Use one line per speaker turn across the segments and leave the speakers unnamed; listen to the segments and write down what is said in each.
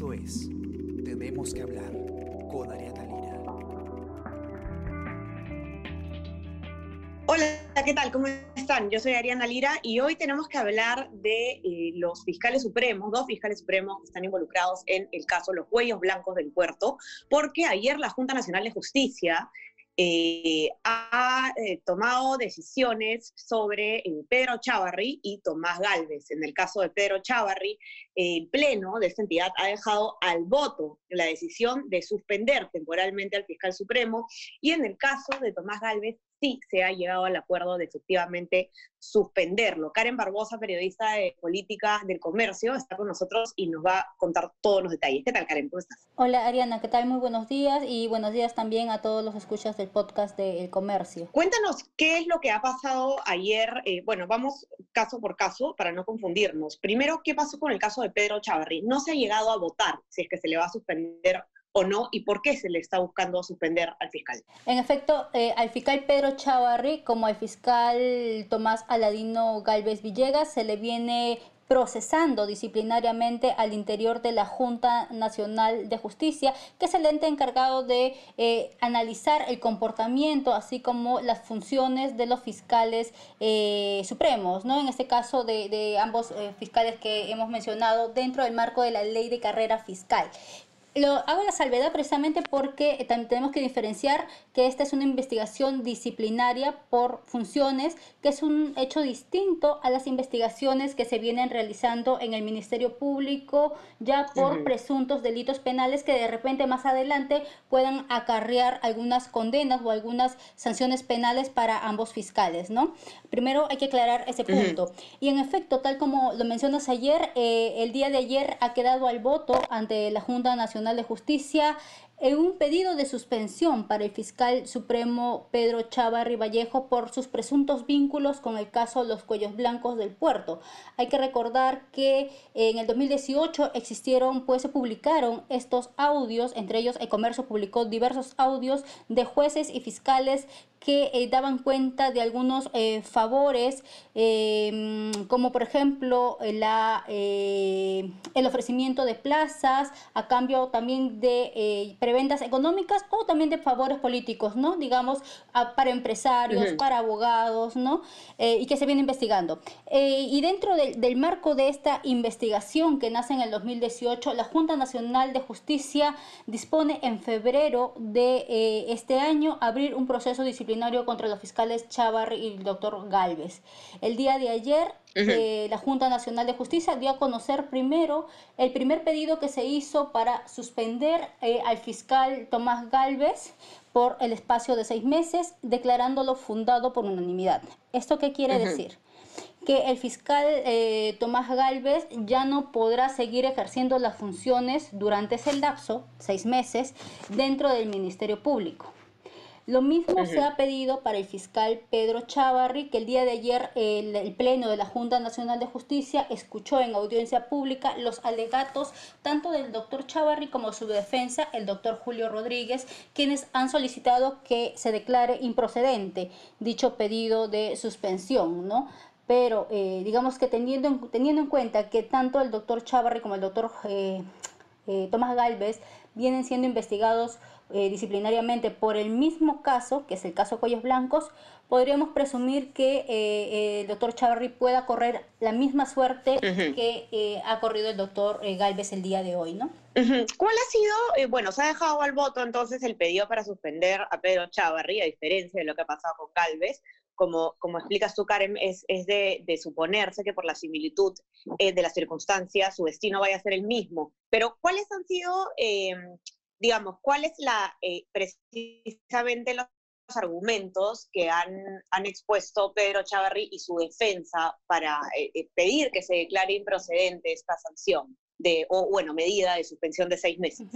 Esto es Tenemos que hablar con Ariana Lira.
Hola, ¿qué tal? ¿Cómo están? Yo soy Ariana Lira y hoy tenemos que hablar de eh, los fiscales supremos, dos fiscales supremos que están involucrados en el caso Los Huellos Blancos del Puerto, porque ayer la Junta Nacional de Justicia eh, ha eh, tomado decisiones sobre eh, Pedro Chávarri y Tomás Galvez. En el caso de Pedro Chávarri, el Pleno de esta entidad ha dejado al voto la decisión de suspender temporalmente al fiscal supremo y en el caso de Tomás Galvez sí se ha llegado al acuerdo de efectivamente suspenderlo. Karen Barbosa, periodista de política del comercio, está con nosotros y nos va a contar todos los detalles. ¿Qué tal, Karen? ¿Cómo estás?
Hola, Ariana, ¿qué tal? Muy buenos días y buenos días también a todos los escuchas del podcast del comercio.
Cuéntanos qué es lo que ha pasado ayer. Eh, bueno, vamos caso por caso para no confundirnos. Primero, ¿qué pasó con el caso de Pedro Chavarri? No se ha llegado a votar si es que se le va a suspender o no y por qué se le está buscando suspender al fiscal.
En efecto, eh, al fiscal Pedro Chavarri como al fiscal Tomás Aladino Galvez Villegas se le viene procesando disciplinariamente al interior de la Junta Nacional de Justicia, que es el ente encargado de eh, analizar el comportamiento, así como las funciones de los fiscales eh, supremos, ¿no? En este caso de, de ambos fiscales que hemos mencionado dentro del marco de la ley de carrera fiscal. Lo hago la salvedad precisamente porque eh, también tenemos que diferenciar que esta es una investigación disciplinaria por funciones, que es un hecho distinto a las investigaciones que se vienen realizando en el Ministerio Público ya por presuntos delitos penales que de repente más adelante puedan acarrear algunas condenas o algunas sanciones penales para ambos fiscales, ¿no? Primero hay que aclarar ese punto. Y en efecto, tal como lo mencionas ayer, eh, el día de ayer ha quedado al voto ante la Junta Nacional de Justicia en un pedido de suspensión para el fiscal supremo Pedro Chavarri Vallejo por sus presuntos vínculos con el caso Los Cuellos Blancos del Puerto. Hay que recordar que en el 2018 existieron, pues se publicaron estos audios, entre ellos el comercio publicó diversos audios de jueces y fiscales que eh, daban cuenta de algunos eh, favores, em, como por ejemplo la, eh, el ofrecimiento de plazas a cambio también de preventas económicas o también de favores políticos, ¿no? Digamos, para empresarios, para abogados, ¿no? y que se viene investigando. y dentro del marco de esta investigación que nace en el 2018, la Junta Nacional de Justicia dispone en febrero de este año abrir un proceso disciplinario contra los fiscales Chávar y el doctor Galvez. El día de ayer, eh, la Junta Nacional de Justicia dio a conocer primero el primer pedido que se hizo para suspender eh, al fiscal Tomás Galvez por el espacio de seis meses, declarándolo fundado por unanimidad. ¿Esto qué quiere decir? que el fiscal eh, Tomás Galvez ya no podrá seguir ejerciendo las funciones durante ese lapso, seis meses, dentro del Ministerio Público. Lo mismo se ha pedido para el fiscal Pedro Chavarri, que el día de ayer el, Pleno de la Junta Nacional de Justicia escuchó en audiencia pública los alegatos tanto del doctor Chavarri como su defensa, el doctor Julio Rodríguez, quienes han solicitado que se declare improcedente dicho pedido de suspensión, ¿no? Pero eh, digamos que teniendo en, teniendo en cuenta que tanto el doctor Chavarri como el doctor eh, eh, Tomás Galvez vienen siendo investigados eh, disciplinariamente por el mismo caso, que es el caso Cuellos Blancos, podríamos presumir que eh, el doctor Chavarri pueda correr la misma suerte que eh, ha corrido el doctor Galvez el día de hoy, ¿no?
¿Cuál ha sido, bueno, se ha dejado al voto entonces el pedido para suspender a Pedro Chavarri, a diferencia de lo que ha pasado con Galvez? Como, como explicas tú, Karen, es, es de, de, suponerse que por la similitud de las circunstancias su destino vaya a ser el mismo. Pero, ¿cuáles han sido digamos, ¿cuál es la, eh, precisamente los argumentos que han, han expuesto Pedro Chavarri y su defensa para eh, eh, pedir que se declare improcedente esta sanción? De, o bueno, medida de suspensión de seis meses.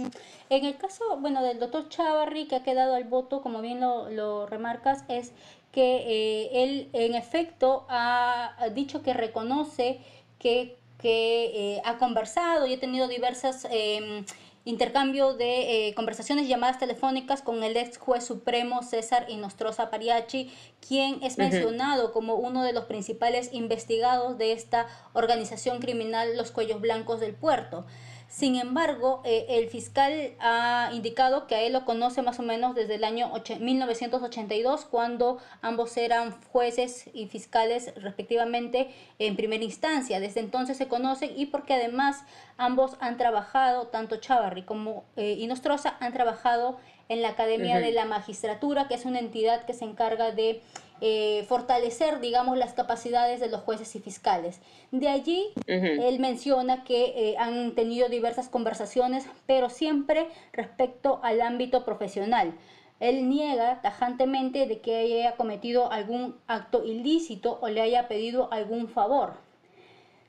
En el caso, bueno, del doctor Chavarri, que ha quedado al voto, como bien lo, lo remarcas, es que él en efecto ha, dicho que reconoce que, que ha conversado y ha tenido diversas em, intercambio de eh, conversaciones y llamadas telefónicas con el ex juez supremo César Inostroza Pariachi, quien es mencionado como uno de los principales investigados de esta organización criminal Los Cuellos Blancos del Puerto. Sin embargo, eh, el fiscal ha indicado que a él lo conoce más o menos desde el año 1982, cuando ambos eran jueces y fiscales respectivamente en primera instancia. Desde entonces se conocen y porque además ambos han trabajado, tanto Chavarri como eh, Inostroza, han trabajado en la Academia de la Magistratura, que es una entidad que se encarga de eh, fortalecer, digamos, las capacidades de los jueces y fiscales. De allí, él menciona que eh, han tenido diversas conversaciones, pero siempre respecto al ámbito profesional. Él niega tajantemente de que haya cometido algún acto ilícito o le haya pedido algún favor.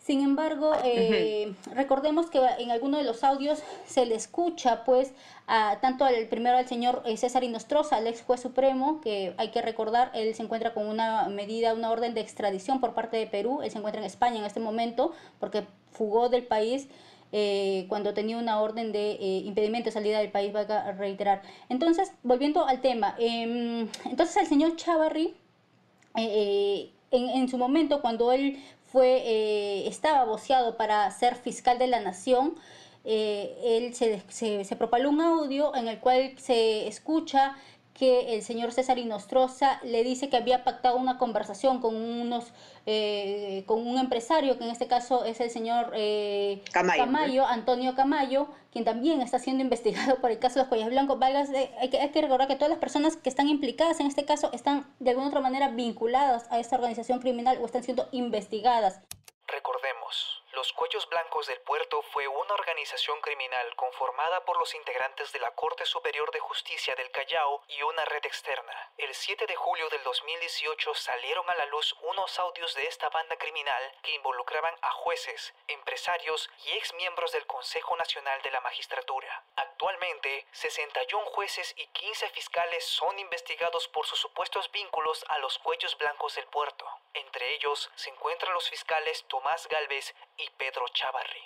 Sin embargo, eh, recordemos que en alguno de los audios se le escucha, pues, a, tanto al primero al señor eh, César Inostroza, al ex juez supremo, que hay que recordar, él se encuentra con una medida, una orden de extradición por parte de Perú, él se encuentra en España en este momento, porque fugó del país eh, cuando tenía una orden de impedimento de salida del país, va a reiterar. Entonces, volviendo al tema, em, entonces el señor Chavarri, en, en, su momento, cuando él eh, estaba voceado para ser fiscal de la nación, eh, él se, se, se, propaló un audio en el cual se escucha que el señor César Inostroza le dice que había pactado una conversación con unos eh, con un empresario que en este caso es el señor eh, Camayo, Antonio Camayo quien también está siendo investigado por el caso de los cuellos blancos. Hay, que, hay que recordar que todas las personas que están implicadas en este caso están de alguna otra manera vinculadas a esta organización criminal o están siendo investigadas.
Recordemos los Cuellos Blancos del Puerto fue una organización criminal conformada por los integrantes de la Corte Superior de Justicia del Callao y una red externa. El 7 de julio del 2018 salieron a la luz unos audios de esta banda criminal que involucraban a jueces, empresarios y exmiembros del Consejo Nacional de la Magistratura. Actualmente, 61 jueces y 15 fiscales son investigados por sus supuestos vínculos a los Cuellos Blancos del Puerto. Entre ellos se encuentran los fiscales Tomás Galvez y Pedro Chavarri.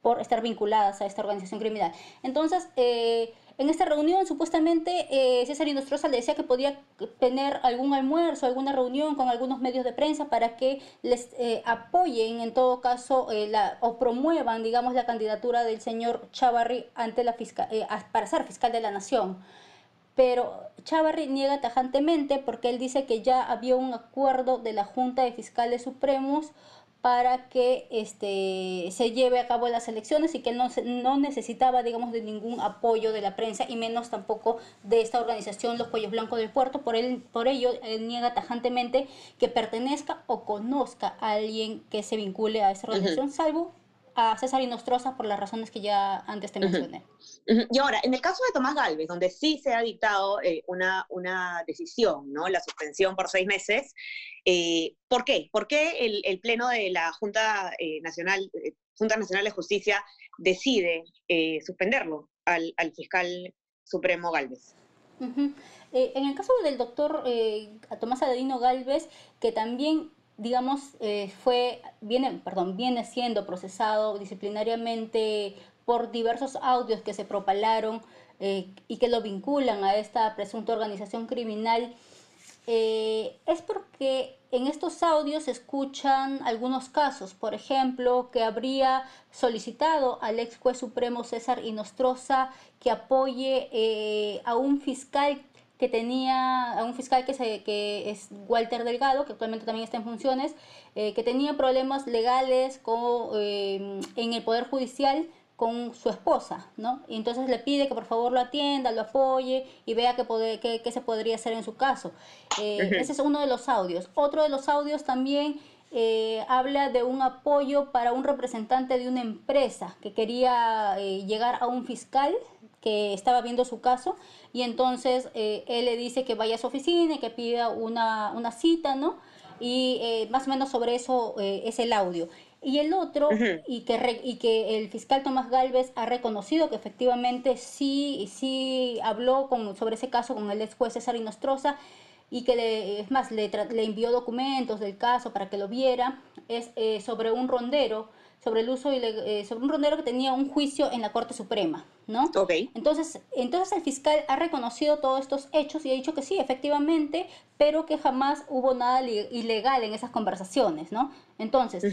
Por estar vinculadas a esta organización criminal. Entonces, eh, en esta reunión, supuestamente, eh, César Inostroza le decía que podía tener algún almuerzo, alguna reunión con algunos medios de prensa para que les eh, apoyen, en todo caso, la, o promuevan, digamos, la candidatura del señor Chavarri ante la fiscal, para ser fiscal de la Nación pero Chavarri niega tajantemente porque él dice que ya había un acuerdo de la Junta de Fiscales Supremos para que este, se lleve a cabo las elecciones y que no, no necesitaba, digamos, de ningún apoyo de la prensa y menos tampoco de esta organización, los Cuellos Blancos del Puerto. Por, él, por ello, él niega tajantemente que pertenezca o conozca a alguien que se vincule a esta organización, salvo a César Inostroza por las razones que ya antes te mencioné.
Y ahora, en el caso de Tomás Galvez, donde sí se ha dictado eh, una, una decisión, ¿no? la suspensión por seis meses, eh, ¿por qué? ¿Por qué el, el Pleno de la Junta, eh, Nacional, Junta Nacional de Justicia decide suspenderlo al, al, fiscal supremo Galvez?
en el caso del doctor Tomás Adelino Galvez, que también digamos, eh, fue, viene, perdón, viene siendo procesado disciplinariamente por diversos audios que se propalaron eh, y que lo vinculan a esta presunta organización criminal, eh, es porque en estos audios se escuchan algunos casos, por ejemplo, que habría solicitado al ex juez supremo César Inostroza que apoye a un fiscal que tenía a un fiscal que, se, que es Walter Delgado, que actualmente también está en funciones, eh, que tenía problemas legales con, eh, en el Poder Judicial con su esposa, ¿no? Y entonces le pide que por favor lo atienda, lo apoye y vea qué, qué, se podría hacer en su caso. Eh, ese es uno de los audios. Otro de los audios también habla de un apoyo para un representante de una empresa que quería llegar a un fiscal que estaba viendo su caso y entonces eh, él le dice que vaya a su oficina y que pida una, una cita, ¿no? Y eh, más o menos sobre eso eh, es el audio. Y el otro, y, que y que el fiscal Tomás Galvez ha reconocido que efectivamente sí, sí habló con, sobre ese caso con el ex juez César Inostroza y que le, es más, le, le envió documentos del caso para que lo viera, es sobre un rondero sobre el uso eh, sobre un rondero que tenía un juicio en la Corte Suprema, ¿no?
Ok.
Entonces, entonces el fiscal ha reconocido todos estos hechos y ha dicho que sí, efectivamente, pero que jamás hubo nada ilegal en esas conversaciones, ¿no? Entonces,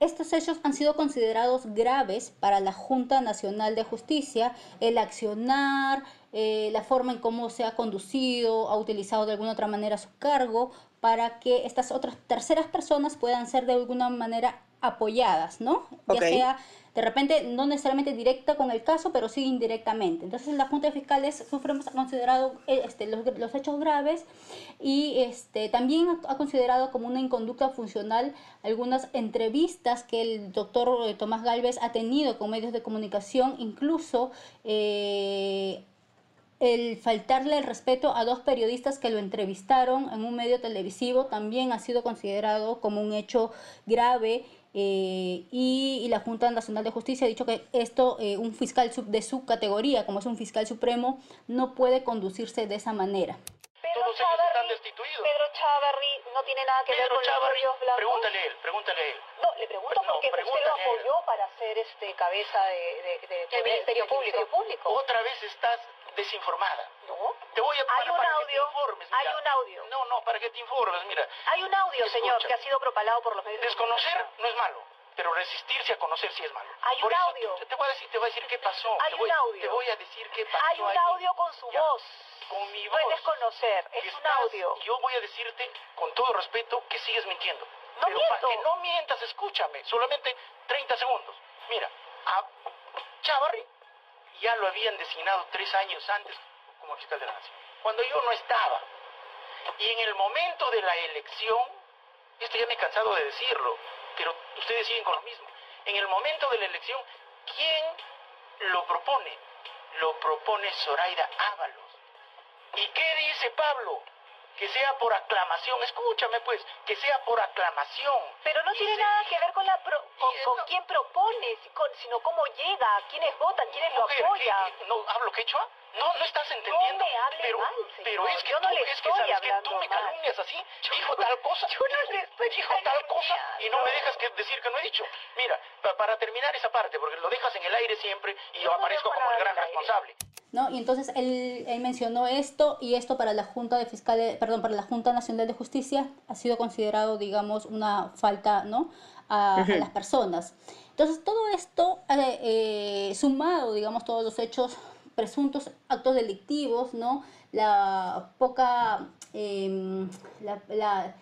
Estos hechos han sido considerados graves para la Junta Nacional de Justicia, el accionar, eh, la forma en cómo se ha conducido, ha utilizado de alguna otra manera su cargo para que estas otras terceras personas puedan ser de alguna manera apoyadas, ¿no? Ya sea de repente no necesariamente directa con el caso, pero sí indirectamente. Entonces la Junta de Fiscales Supremos ha considerado eh, este, los, los, hechos graves y este, también ha considerado como una inconducta funcional algunas entrevistas que el doctor eh, Tomás Galvez ha tenido con medios de comunicación, incluso eh, el faltarle el respeto a dos periodistas que lo entrevistaron en un medio televisivo también ha sido considerado como un hecho grave eh, y, la Junta Nacional de Justicia ha dicho que esto, eh, un fiscal sub, de su categoría, como es un fiscal supremo, no puede conducirse de esa manera.
Pedro Chavarri, Pedro Chavarri no tiene nada que ver con Chavarri, los blancos.
Pregúntale a él, pregúntale a él.
No, le pregunto pues porque usted lo apoyó para ser este cabeza de, de, de, Ministerio, Público. Público.
Otra vez estás desinformada.
No.
Te voy a
hay un
para
audio.
Que te informes,
hay un audio.
No, no, para que te informes, mira.
Hay un audio, señor, que ha sido propalado por los medios.
Desconocer no es malo, pero resistirse a conocer sí es malo.
Hay un audio.
Te voy a decir, te voy a decir qué pasó.
Hay
te voy,
un audio.
Te voy a decir qué pasó.
Hay un audio con su
ya.
voz.
Con mi voz.
No es desconocer, es
Estás,
un audio.
Yo voy a decirte con todo respeto que sigues mintiendo.
No
pero
miento.
para que no mientas, escúchame, solamente 30 segundos. Mira, a Chavarri ya lo habían designado tres años antes como fiscal de la nación, cuando yo no estaba. Y en el momento de la elección, esto ya me he cansado de decirlo, pero ustedes siguen con lo mismo. En el momento de la elección, ¿quién lo propone? Lo propone Zoraida Ábalos. ¿Y qué dice Pablo? Que sea por aclamación, escúchame pues, que sea por aclamación.
Pero no
Y
tiene
se-
nada que ver con la pro- con, con quién propone, sino cómo llega, quiénes votan, quiénes lo apoyan.
¿qué- qué- ¿No hablo quechua? No, no estás entendiendo.
me hable
pero,
mal, señor.
pero es que
Yo no
tú,
le
es que sabes que tú me
mal.
calumnias así,
Yo
dijo tal cosa,
yo no le estoy
dijo tal cosa y no me dejas que decir que no he dicho. Mira, pa- para terminar esa parte, porque lo dejas en el aire siempre y
Yo no
aparezco como el gran
el
responsable.
¿no? Y entonces él, él mencionó esto y esto para la Junta de Fiscales, perdón, para la Junta Nacional de Justicia ha sido considerado, digamos, una falta, ¿no? A, las personas. Entonces todo esto, eh, eh, sumado, digamos, todos los hechos presuntos actos delictivos, ¿no? La poca, em, la, la,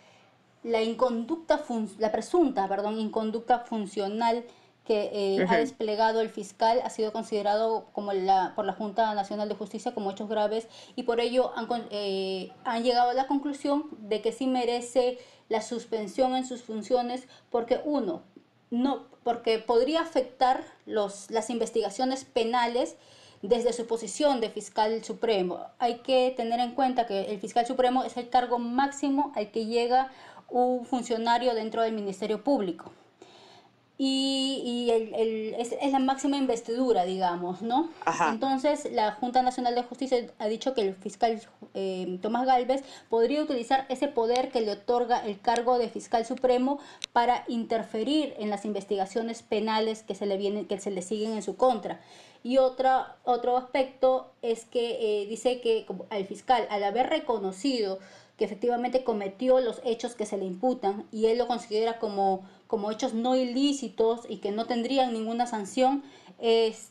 la inconducta, fun- la presunta, perdón, inconducta funcional que eh, ha desplegado el fiscal ha sido considerado como la, por la Junta Nacional de Justicia como hechos graves y por ello han, eh, han llegado a la conclusión de que sí merece la suspensión en sus funciones porque uno, no, porque podría afectar los, las investigaciones penales desde su posición de fiscal supremo. Hay que tener en cuenta que el fiscal supremo es el cargo máximo al que llega un funcionario dentro del Ministerio Público. Y, y el- el- es, es la máxima investidura, digamos, ¿no?
Ajá.
Entonces, la Junta Nacional de Justicia ha dicho que el fiscal eh, Tomás Galvez podría utilizar ese poder que le otorga el cargo de fiscal supremo para interferir en las investigaciones penales que se le, vienen, que se le siguen en su contra. Y otra, otro aspecto es que eh, dice que como al fiscal, al haber reconocido que efectivamente cometió los hechos que se le imputan y él lo considera como, como hechos no ilícitos y que no tendrían ninguna sanción, es,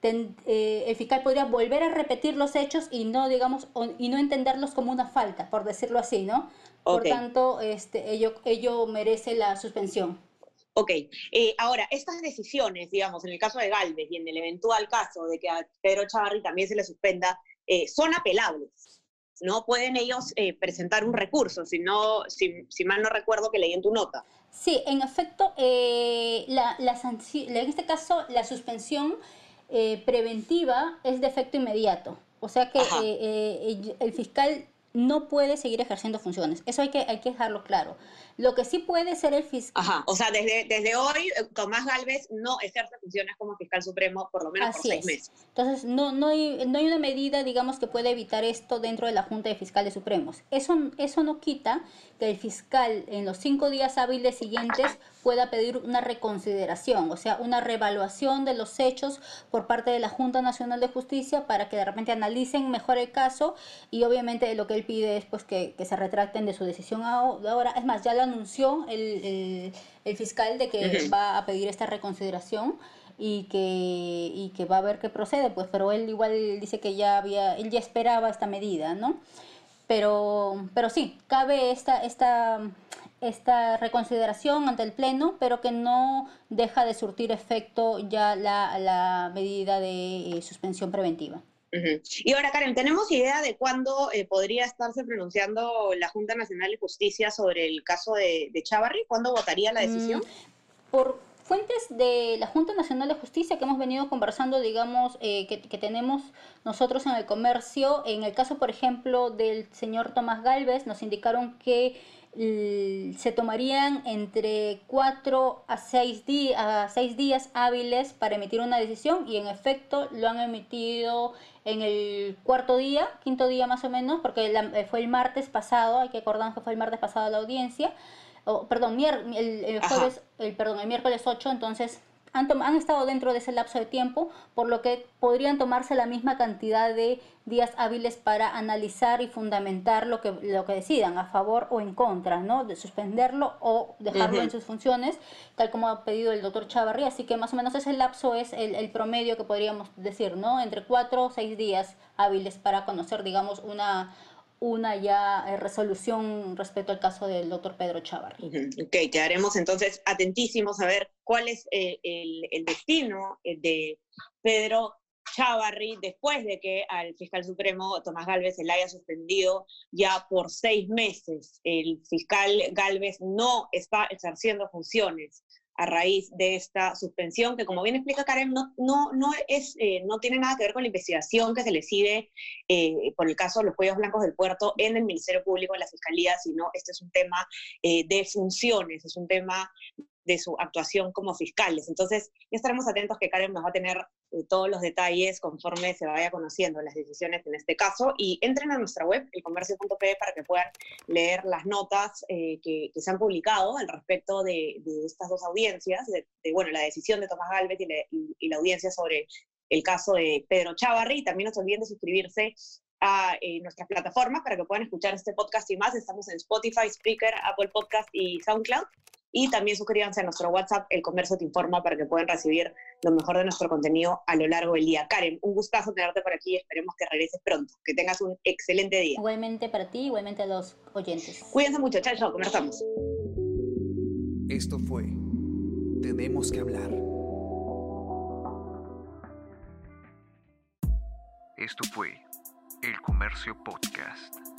ten- eh, el fiscal podría volver a repetir los hechos y no, digamos, o- y no entenderlos como una falta, por decirlo así, ¿no? Por
Ok.
tanto, este, ello, ello merece la suspensión.
Ok, eh, ahora, estas decisiones, digamos, en el caso de Galvez y en el eventual caso de que a Pedro Chavarri también se le suspenda, eh, son apelables, ¿no? Pueden ellos eh, presentar un recurso, si, no, si, si mal no recuerdo que leí en tu nota.
Sí, en efecto, eh, la, la en este caso la suspensión eh, preventiva es de efecto inmediato. O sea que eh, eh, el- el fiscal no puede seguir ejerciendo funciones. Eso hay que, hay que dejarlo claro. Lo que sí puede ser el fiscal...
Ajá, o sea, desde, desde hoy eh, Tomás Galvez no ejerce funciones como fiscal supremo por lo menos por
Así
seis
es.
meses.
Entonces, no, no, hay, no hay una medida, digamos, que pueda evitar esto dentro de la Junta de Fiscales Supremos. Eso, eso no quita que el fiscal en los cinco días hábiles siguientes pueda pedir una reconsideración, o sea, una revaluación de los hechos por parte de la Junta Nacional de Justicia para que de repente analicen mejor el caso y obviamente lo que él pide es pues que, se retracten de su decisión ahora. Es más, ya lo anunció el, fiscal de que va a pedir esta reconsideración y que, y que va a ver qué procede, pues, pero él igual dice que ya había, él ya esperaba esta medida, ¿no? Pero, pero sí, cabe esta, esta, esta reconsideración ante el Pleno, pero que no deja de surtir efecto ya la, la medida de eh, suspensión preventiva.
Y ahora, Karen, ¿tenemos idea de cuándo eh, podría estarse pronunciando la Junta Nacional de Justicia sobre el caso de, de Chavarri? ¿Cuándo votaría la decisión?
Mm, por fuentes de la Junta Nacional de Justicia que hemos venido conversando, digamos, eh, que, tenemos nosotros en el comercio, en el caso, por ejemplo, del señor Tomás Galvez, nos indicaron que se tomarían entre cuatro a seis, a seis días hábiles para emitir una decisión y en efecto lo han emitido en el cuarto día, quinto día más o menos, porque eh, fue el martes pasado, hay que acordarnos que fue el martes pasado la audiencia perdón, el, jueves, el, perdón, el miércoles 8, entonces han, han, estado dentro de ese lapso de tiempo, por lo que podrían tomarse la misma cantidad de días hábiles para analizar y fundamentar lo que, lo que decidan, a favor o en contra, ¿no? De suspenderlo o dejarlo en sus funciones, tal como ha pedido el doctor Chavarri. Así que más o menos ese lapso es el, el promedio que podríamos decir, ¿no? Entre cuatro o seis días hábiles para conocer, digamos, una una ya eh, resolución respecto al caso del doctor Pedro Chavarri.
Ok, quedaremos entonces atentísimos a ver cuál es eh, el, destino eh, de Pedro Chavarri después de que al fiscal supremo Tomás Galvez se le haya suspendido ya por seis meses. El fiscal Galvez no está ejerciendo funciones a raíz de esta suspensión, que como bien explica Karen, no, no, no, es, eh, no tiene nada que ver con la investigación que se le sigue eh, por el caso de los cuellos blancos del puerto en el Ministerio Público, en la Fiscalía, sino este es un tema eh, de funciones, es un tema de su actuación como fiscales. Entonces, ya estaremos atentos que Karen nos va a tener eh, todos los detalles conforme se vaya conociendo las decisiones en este caso. Y entren a nuestra web, elcomercio.pe, para que puedan leer las notas eh, que, se han publicado al respecto de, estas dos audiencias, de, bueno, la decisión de Tomás Galvez y, la audiencia sobre el caso de Pedro Chavarri. Y también no se olviden de suscribirse a eh, nuestras plataformas para que puedan escuchar este podcast y más. Estamos en Spotify, Speaker, Apple Podcast y SoundCloud. Y también suscríbanse a nuestro WhatsApp, El Comercio Te Informa, para que puedan recibir lo mejor de nuestro contenido a lo largo del día. Karen, un gustazo tenerte por aquí. Esperemos que regreses pronto. Que tengas un excelente día.
Igualmente para ti, igualmente a los oyentes.
Cuídense mucho. Chao, chao. Conversamos.
Esto fue Tenemos que hablar. Esto fue El Comercio Podcast.